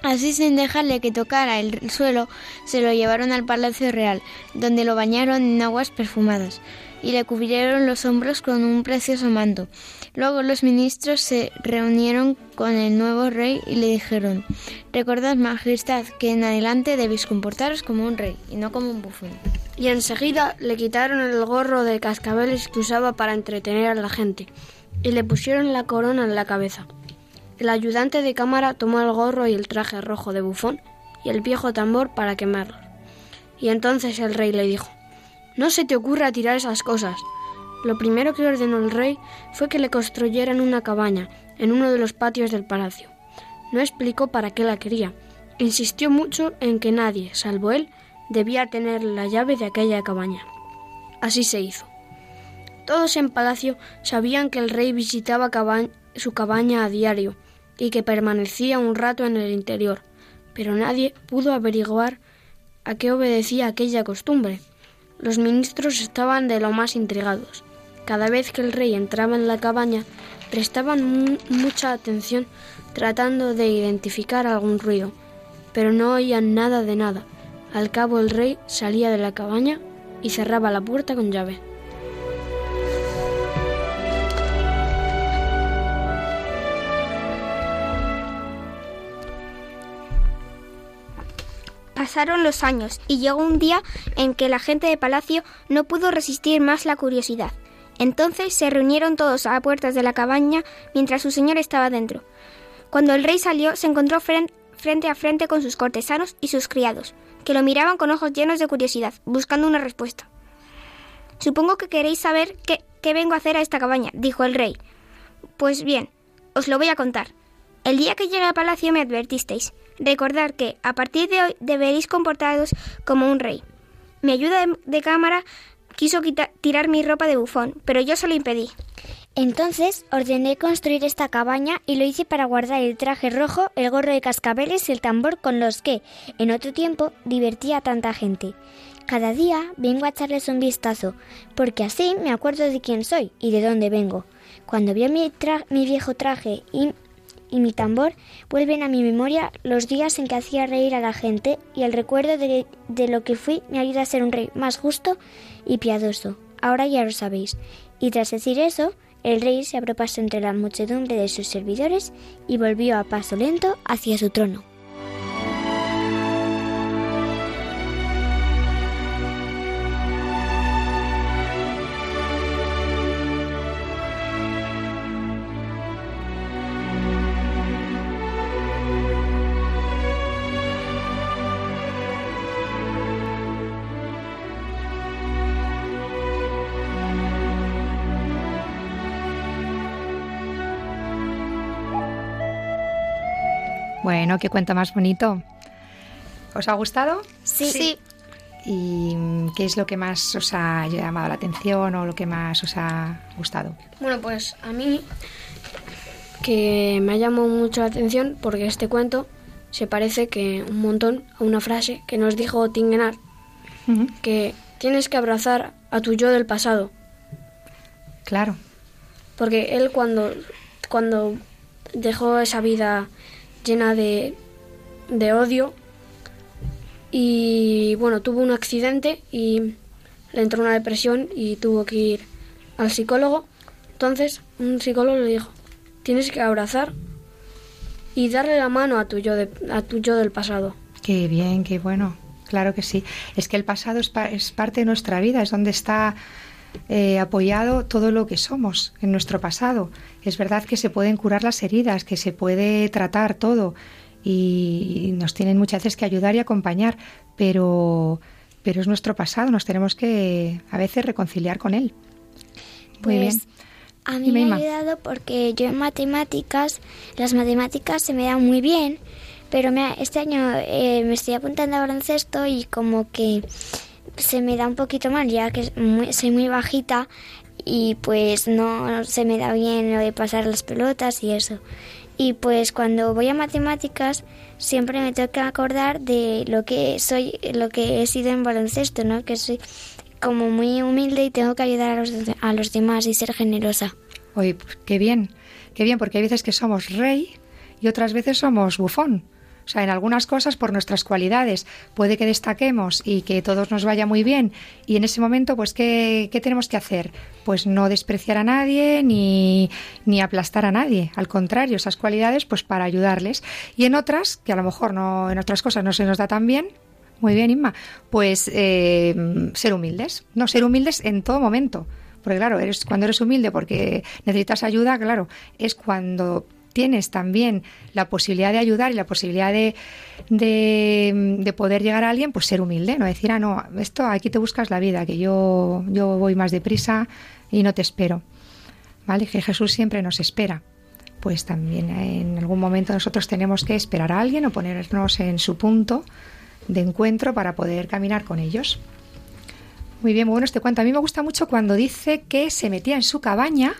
Así sin dejarle que tocara el suelo, se lo llevaron al Palacio Real, donde lo bañaron en aguas perfumadas. Y le cubrieron los hombros con un precioso manto. Luego los ministros se reunieron con el nuevo rey y le dijeron, Recordad, Majestad, que en adelante debéis comportaros como un rey y no como un bufón. Y enseguida le quitaron el gorro de cascabeles que usaba para entretener a la gente y le pusieron la corona en la cabeza. El ayudante de cámara tomó el gorro y el traje rojo de bufón y el viejo tambor para quemarlos. Y entonces el rey le dijo, No se te ocurra tirar esas cosas. Lo primero que ordenó el rey fue que le construyeran una cabaña en uno de los patios del palacio. No explicó para qué la quería. Insistió mucho en que nadie, salvo él, debía tener la llave de aquella cabaña. Así se hizo. Todos en palacio sabían que el rey visitaba su cabaña a diario y que permanecía un rato en el interior, pero nadie pudo averiguar a qué obedecía aquella costumbre. Los ministros estaban de lo más intrigados. Cada vez que el rey entraba en la cabaña, prestaban mucha atención tratando de identificar algún ruido, pero no oían nada de nada. Al cabo el rey salía de la cabaña y cerraba la puerta con llave. Pasaron los años y llegó un día en que la gente de palacio no pudo resistir más la curiosidad. Entonces se reunieron todos a puertas de la cabaña mientras su señor estaba dentro. Cuando el rey salió, se encontró frente a frente con sus cortesanos y sus criados, que lo miraban con ojos llenos de curiosidad, buscando una respuesta. Supongo que queréis saber qué vengo a hacer a esta cabaña, dijo el rey. Pues bien, os lo voy a contar. El día que llegué al palacio me advertisteis. Recordad que, a partir de hoy, deberéis comportaros como un rey. Mi ayuda de, cámara quiso tirar mi ropa de bufón, pero yo se lo impedí. Entonces ordené construir esta cabaña y lo hice para guardar el traje rojo, el gorro de cascabeles y el tambor con los que, en otro tiempo, divertía a tanta gente. Cada día vengo a echarles un vistazo, porque así me acuerdo de quién soy y de dónde vengo. Cuando vi mi, mi viejo traje y y mi tambor vuelven a mi memoria los días en que hacía reír a la gente y el recuerdo de, de, lo que fui me ayuda a ser un rey más justo y piadoso. Ahora ya lo sabéis. Y tras decir eso, el rey se abrió paso entre la muchedumbre de sus servidores y volvió a paso lento hacia su trono. Bueno, qué cuenta más bonito. ¿Os ha gustado? Sí. sí. ¿Y qué es lo que más os ha llamado la atención o lo que más os ha gustado? Bueno, pues a mí que me ha llamado mucho la atención porque este cuento se parece que un montón a una frase que nos dijo Tingenar, que tienes que abrazar a tu yo del pasado. Claro. Porque él cuando, cuando dejó esa vida llena de, de odio y bueno, tuvo un accidente y le entró una depresión y tuvo que ir al psicólogo. Entonces un psicólogo le dijo, tienes que abrazar y darle la mano a tu yo, de, a tu yo del pasado. Qué bien, qué bueno. Claro que sí. Es que el pasado es, es parte de nuestra vida, es donde está eh, apoyado todo lo que somos en nuestro pasado. Es verdad que se pueden curar las heridas, que se puede tratar todo y nos tienen muchas veces que ayudar y acompañar, pero, pero es nuestro pasado, nos tenemos que a veces reconciliar con él. Muy pues, bien. A mí me ha ayudado porque yo en matemáticas, las matemáticas se me dan muy bien, pero me, este año eh, me estoy apuntando a baloncesto y como que se me da un poquito mal, ya que soy muy bajita y pues no se me da bien lo de pasar las pelotas y eso. Y pues cuando voy a matemáticas siempre me que acordar de lo que soy, lo que he sido en baloncesto, ¿no? Que soy como muy humilde y tengo que ayudar a los, a los demás y ser generosa. Oye, pues qué bien, qué bien, porque hay veces que somos rey y otras veces somos bufón. O sea, en algunas cosas por nuestras cualidades puede que destaquemos y que todos nos vaya muy bien y en ese momento pues ¿qué, qué tenemos que hacer? Pues no despreciar a nadie ni, ni aplastar a nadie, al contrario, esas cualidades pues para ayudarles y en otras, que a lo mejor no en otras cosas no se nos da tan bien, muy bien, Inma. Pues eh, ser humildes. No, ser humildes en todo momento. Porque claro, eres, cuando eres humilde porque necesitas ayuda, claro, es cuando tienes también la posibilidad de ayudar y la posibilidad de, de, poder llegar a alguien, pues ser humilde, no decir, ah, no, esto aquí te buscas la vida, que yo, yo voy más deprisa y no te espero. ¿Vale? Que Jesús siempre nos espera. Pues también en algún momento nosotros tenemos que esperar a alguien o ponernos en su punto de encuentro para poder caminar con ellos. Muy bien, muy bueno este cuento. A mí me gusta mucho cuando dice que se metía en su cabaña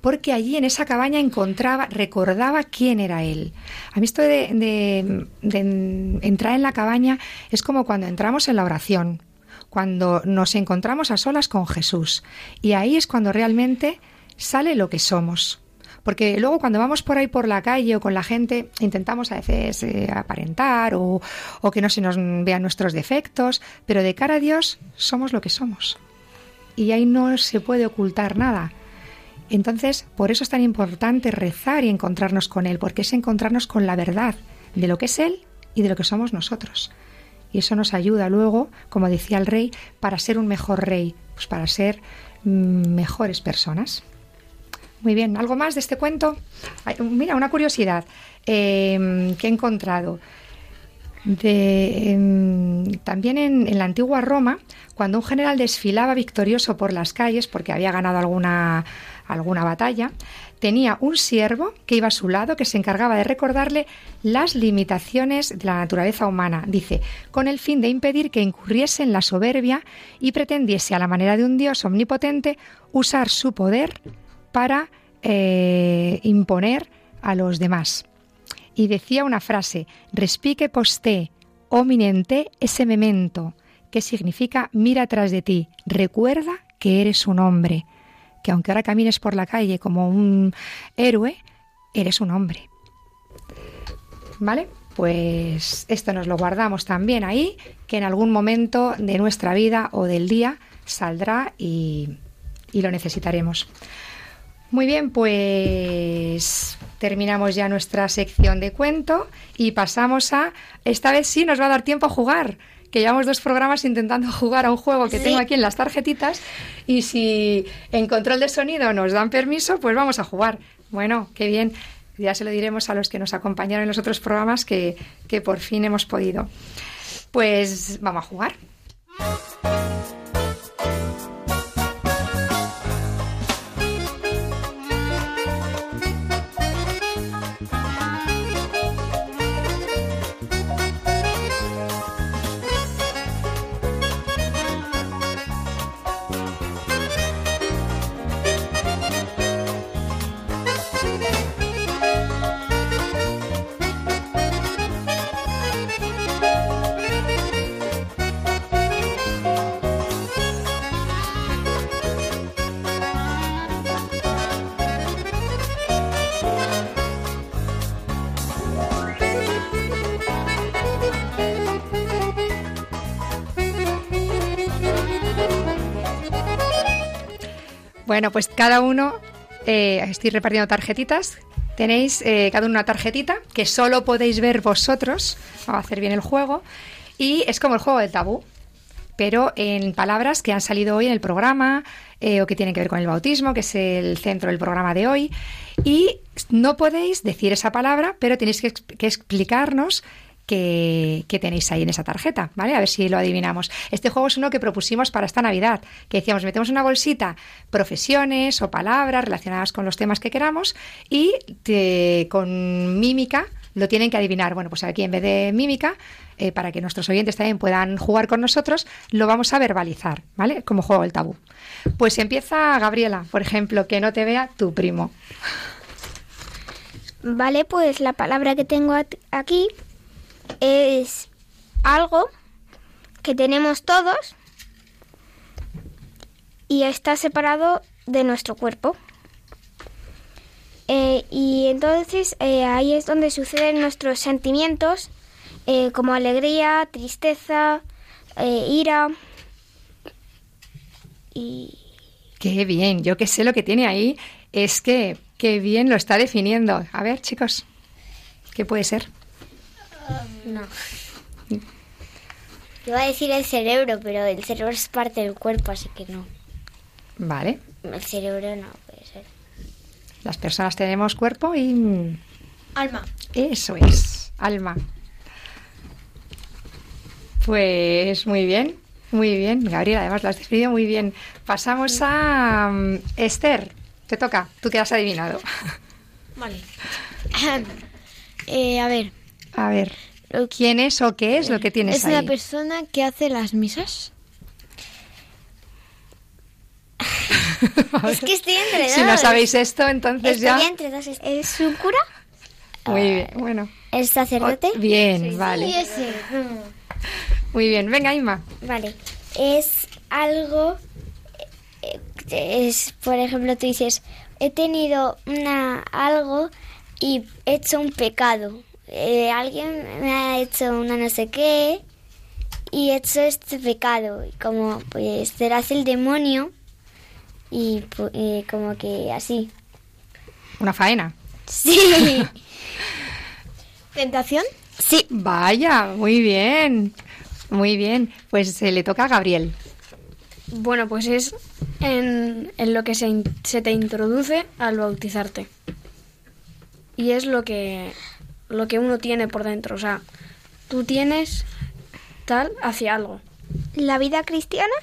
porque allí en esa cabaña encontraba, recordaba quién era él. A mí esto de, entrar en la cabaña es como cuando entramos en la oración, cuando nos encontramos a solas con Jesús. Y ahí es cuando realmente sale lo que somos. Porque luego cuando vamos por ahí por la calle o con la gente intentamos a veces eh, aparentar o, o que no se nos vean nuestros defectos, pero de cara a Dios somos lo que somos. Y ahí no se puede ocultar nada. Entonces, por eso es tan importante rezar y encontrarnos con Él, porque es encontrarnos con la verdad de lo que es Él y de lo que somos nosotros. Y eso nos ayuda luego, como decía el rey, para ser un mejor rey, pues para ser mm, mejores personas. Muy bien, ¿algo más de este cuento? mira, una curiosidad em, que he encontrado. Em, también en, la antigua Roma, cuando un general desfilaba victorioso por las calles porque había ganado alguna, alguna batalla, tenía un siervo que iba a su lado que se encargaba de recordarle las limitaciones de la naturaleza humana, dice, con el fin de impedir que incurriese en la soberbia y pretendiese a la manera de un dios omnipotente usar su poder para eh, imponer a los demás. Y decía una frase, respique poste, ominente ese memento, que significa mira atrás de ti, recuerda que eres un hombre, que aunque ahora camines por la calle como un héroe, eres un hombre. ¿Vale? Pues esto nos lo guardamos también ahí, que en algún momento de nuestra vida o del día saldrá y, y lo necesitaremos. Muy bien, pues terminamos ya nuestra sección de cuento y pasamos a, esta vez sí nos va a dar tiempo a jugar, que llevamos dos programas intentando jugar a un juego que tengo aquí en las tarjetitas y si en control de sonido nos dan permiso, pues vamos a jugar. Bueno, qué bien. Ya se lo diremos a los que nos acompañaron en los otros programas que, que por fin hemos podido. Pues vamos a jugar. Bueno, pues cada uno, eh, estoy repartiendo tarjetitas. Tenéis eh, cada uno una tarjetita que solo podéis ver vosotros. Vamos hacer bien el juego. Y es como el juego del tabú, pero en palabras que han salido hoy en el programa eh, o que tienen que ver con el bautismo, que es el centro del programa de hoy. Y no podéis decir esa palabra, pero tenéis que explicarnos que, tenéis ahí en esa tarjeta, ¿vale? A ver si lo adivinamos. Este juego es uno que propusimos para esta Navidad, que decíamos, metemos una bolsita profesiones o palabras relacionadas con los temas que queramos y con mímica lo tienen que adivinar. Bueno, pues aquí en vez de mímica, eh, para que nuestros oyentes también puedan jugar con nosotros, lo vamos a verbalizar, ¿vale? Como juego del tabú. Pues empieza Gabriela, por ejemplo, que no te vea tu primo. Vale, pues la palabra que tengo aquí es algo que tenemos todos y está separado de nuestro cuerpo. Eh, y entonces eh, ahí es donde suceden nuestros sentimientos, eh, como alegría, tristeza, ira. Y Qué bien, yo que sé lo que tiene ahí, es que qué bien lo está definiendo. A ver, chicos, ¿qué puede ser? No. Iba a decir el cerebro, pero el cerebro es parte del cuerpo, así que no. Vale, El cerebro no puede ser. las personas tenemos cuerpo y... mm, Alma. Eso es, alma. Pues muy bien, muy bien. Gabriela, además lo has definido muy bien. Pasamos a mm, Esther. Te toca, tú que has adivinado. Vale. Eh, a ver, A ver, ¿quién es o qué es lo que tienes es una ahí? persona que hace las misas. Es que estoy entre dos. si no sabéis esto, entonces Estoy ya... entre dos. ¿es un cura? Muy bien, bueno. ¿El sacerdote? Bien, vale. Sí, ese. Muy bien, venga, Inma. Vale. Es algo. Es, por ejemplo, tú dices, he tenido una algo y he hecho un pecado. Eh, alguien me ha hecho una no sé qué y he hecho este pecado. Y como pues hace el demonio y, como que así. Una faena. Sí. ¿Tentación? sí. Vaya, muy bien. Muy bien. Pues se le toca a Gabriel. Bueno, pues es en, en lo que se, se te introduce al bautizarte. Y es lo que, lo que uno tiene por dentro. O sea, tú tienes tal hacia algo. ¿La vida cristiana?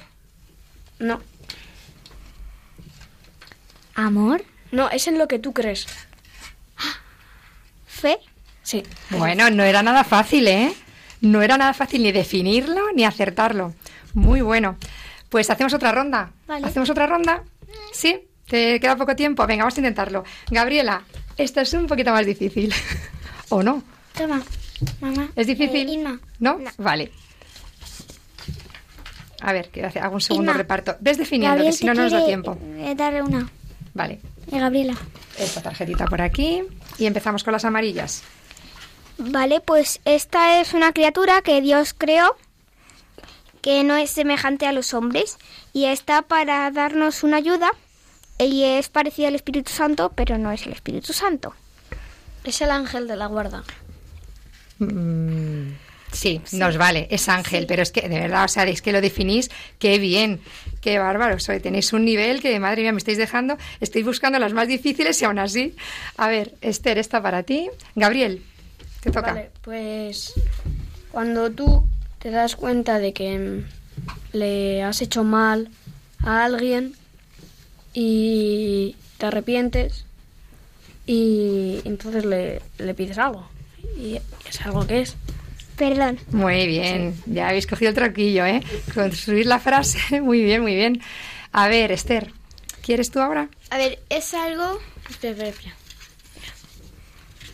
No, Amor. no, es en lo que tú crees. ¿Fe? Sí. Bueno, no era nada fácil, ¿eh? No era nada fácil ni definirlo ni acertarlo. Muy bueno. Pues hacemos otra ronda. Vale. ¿Hacemos otra ronda? ¿Sí? ¿Te queda poco tiempo? Venga, vamos a intentarlo. Gabriela, esto es un poquito más difícil. ¿O no? Toma, mamá. ¿Es difícil? Eh, Inma. ¿No? Vale. A ver, que hago un segundo Inma. reparto. Ves definiendo, Gabriel que si no, no nos da tiempo. eh, darle una. Vale. Eh, Gabriela. Esta tarjetita por aquí. Y empezamos con las amarillas. Vale, pues esta es una criatura que Dios creó que no es semejante a los hombres y está para darnos una ayuda y es parecida al Espíritu Santo, pero no es el Espíritu Santo. Es el ángel de la guarda. Mm, sí, nos vale, es ángel, pero es que de verdad, o sea, es que lo definís, qué bien, qué bárbaro, soy, tenéis un nivel que, madre mía, me estáis dejando, estoy buscando las más difíciles y aún así. A ver, Esther, esta para ti. Gabriel, te toca. Vale, pues cuando tú te das cuenta de que mm, le has hecho mal a alguien y te arrepientes y entonces le, le pides algo y es algo que es. Perdón. Muy bien, ya habéis cogido el troquillo, ¿eh? Construir la frase, muy bien, muy bien. A ver, Esther, ¿quieres tú ahora? A ver, es algo. Espera, espera, espera.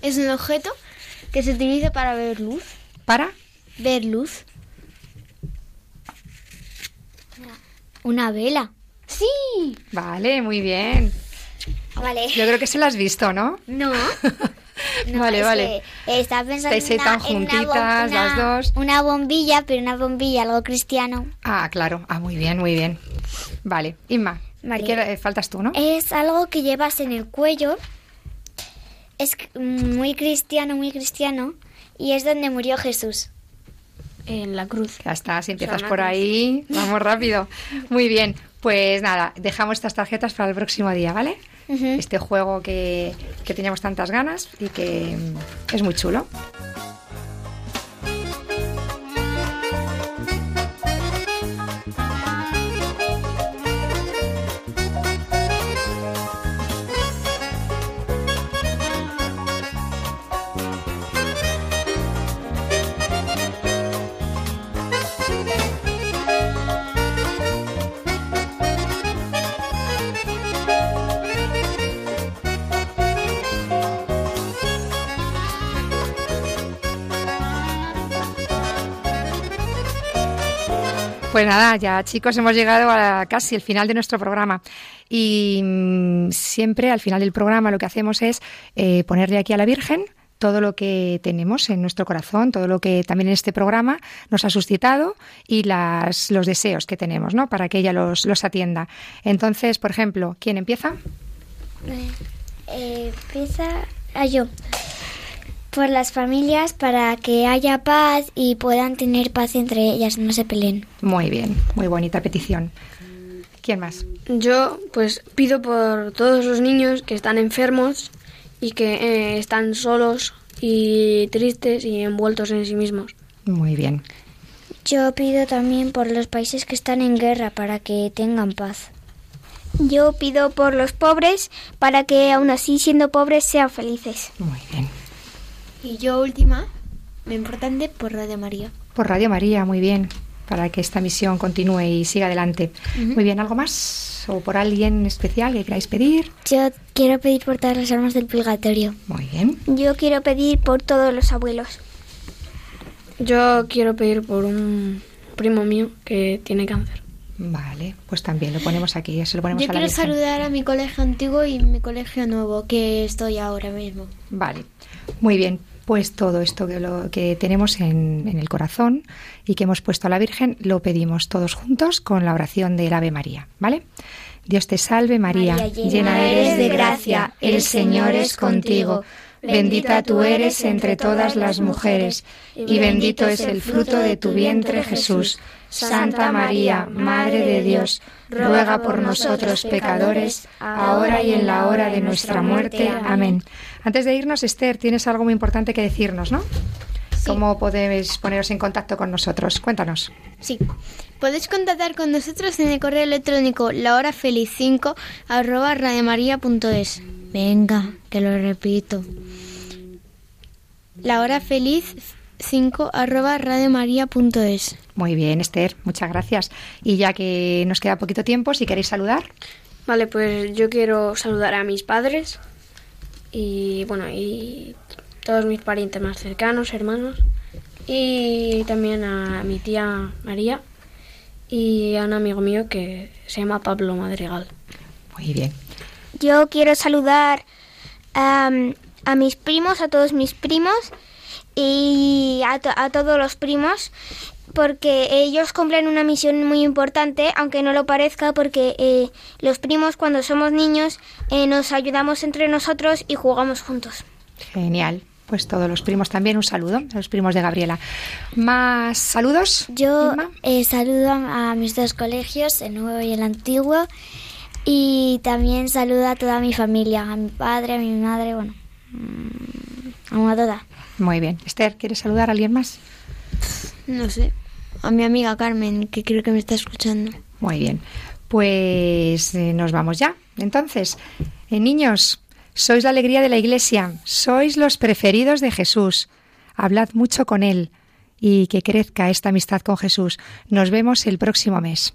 Es un objeto que se utiliza para ver luz. ¿Para? Ver luz. Una vela. ¡Sí! Vale, muy bien. Vale. Yo creo que se la has visto, ¿no? No. No, vale, es vale. que, estaba pensando Estáis una, tan en una juntitas, las dos. Una bombilla, pero una bombilla, algo cristiano. Ah, claro. Ah, muy bien, muy bien. Vale, Inma. Vale. ¿qué- faltas tú, ¿no? Es algo que llevas en el cuello. Es muy cristiano, muy cristiano. Y es donde murió Jesús. En la cruz. Ya está, si empiezas por ahí, vamos rápido. Muy bien, pues nada, dejamos estas tarjetas para el próximo día, ¿vale? Este juego que, que teníamos tantas ganas y que es muy chulo. Pues nada, ya chicos, hemos llegado a casi el final de nuestro programa. Y mm, siempre al final del programa lo que hacemos es eh, ponerle aquí a la Virgen todo lo que tenemos en nuestro corazón, todo lo que también en este programa nos ha suscitado y las, los deseos que tenemos, ¿no? Para que ella los, los atienda. Entonces, por ejemplo, ¿quién empieza? Eh, empieza a yo por las familias para que haya paz y puedan tener paz entre ellas, no se peleen. Muy bien, muy bonita petición. ¿Quién más? Yo pues pido por todos los niños que están enfermos y que eh, están solos y tristes y envueltos en sí mismos. Muy bien. Yo pido también por los países que están en guerra para que tengan paz. Yo pido por los pobres para que aún así siendo pobres sean felices. Muy bien. Y yo última, lo importante por Radio María. Por Radio María, muy bien, para que esta misión continúe y siga adelante. Muy bien, ¿algo más? ¿O por alguien especial que queráis pedir? Yo quiero pedir por todas las almas del purgatorio. Muy bien. Yo quiero pedir por todos los abuelos. Yo quiero pedir por un primo mío que tiene cáncer. Vale, pues también lo ponemos aquí, se lo ponemos Yo a la quiero Virgen. saludar a mi colegio antiguo y mi colegio nuevo, que estoy ahora mismo. Vale, muy bien. Pues todo esto que, lo, que tenemos en, en el corazón y que hemos puesto a la Virgen lo pedimos todos juntos con la oración del Ave María, ¿vale? Dios te salve María, María, llena eres de gracia, el Señor es contigo. Bendita tú eres entre todas las mujeres, y bendito es el fruto de tu vientre Jesús. Santa María, Madre de Dios, ruega por nosotros pecadores, ahora y en la hora de nuestra muerte. Amén. Antes de irnos, Esther, tienes algo muy importante que decirnos, ¿no? ¿Cómo podéis poneros en contacto con nosotros? Cuéntanos. Sí. Podéis contactar con nosotros en el correo electrónico lahorafeliz5 arroba radiomaria.es. Venga, que lo repito. Lahorafeliz5 arroba radiomaria.es. Muy bien, Esther, muchas gracias. Y ya que nos queda poquito tiempo, si queréis saludar. Vale, pues yo quiero saludar a mis padres y bueno, y todos mis parientes más cercanos, hermanos, y también a mi tía María y a un amigo mío que se llama Pablo Madrigal. Muy bien. Yo quiero saludar am, a mis primos, a todos mis primos y a, to- a todos los primos porque ellos cumplen una misión muy importante, aunque no lo parezca, porque eh, los primos cuando somos niños eh, nos ayudamos entre nosotros y jugamos juntos. Genial. Pues todos los primos también, un saludo a los primos de Gabriela. ¿Más saludos? Yo eh, saludo a mis dos colegios, el nuevo y el antiguo, y también saludo a toda mi familia, a mi padre, a mi madre, bueno, mm, a toda. Muy bien. Esther, ¿quieres saludar a alguien más? No sé. A mi amiga Carmen, que creo que me está escuchando. Muy bien. Pues eh, nos vamos ya. Entonces, eh, niños, sois la alegría de la iglesia, sois los preferidos de Jesús. Hablad mucho con Él y que crezca esta amistad con Jesús. Nos vemos el próximo mes.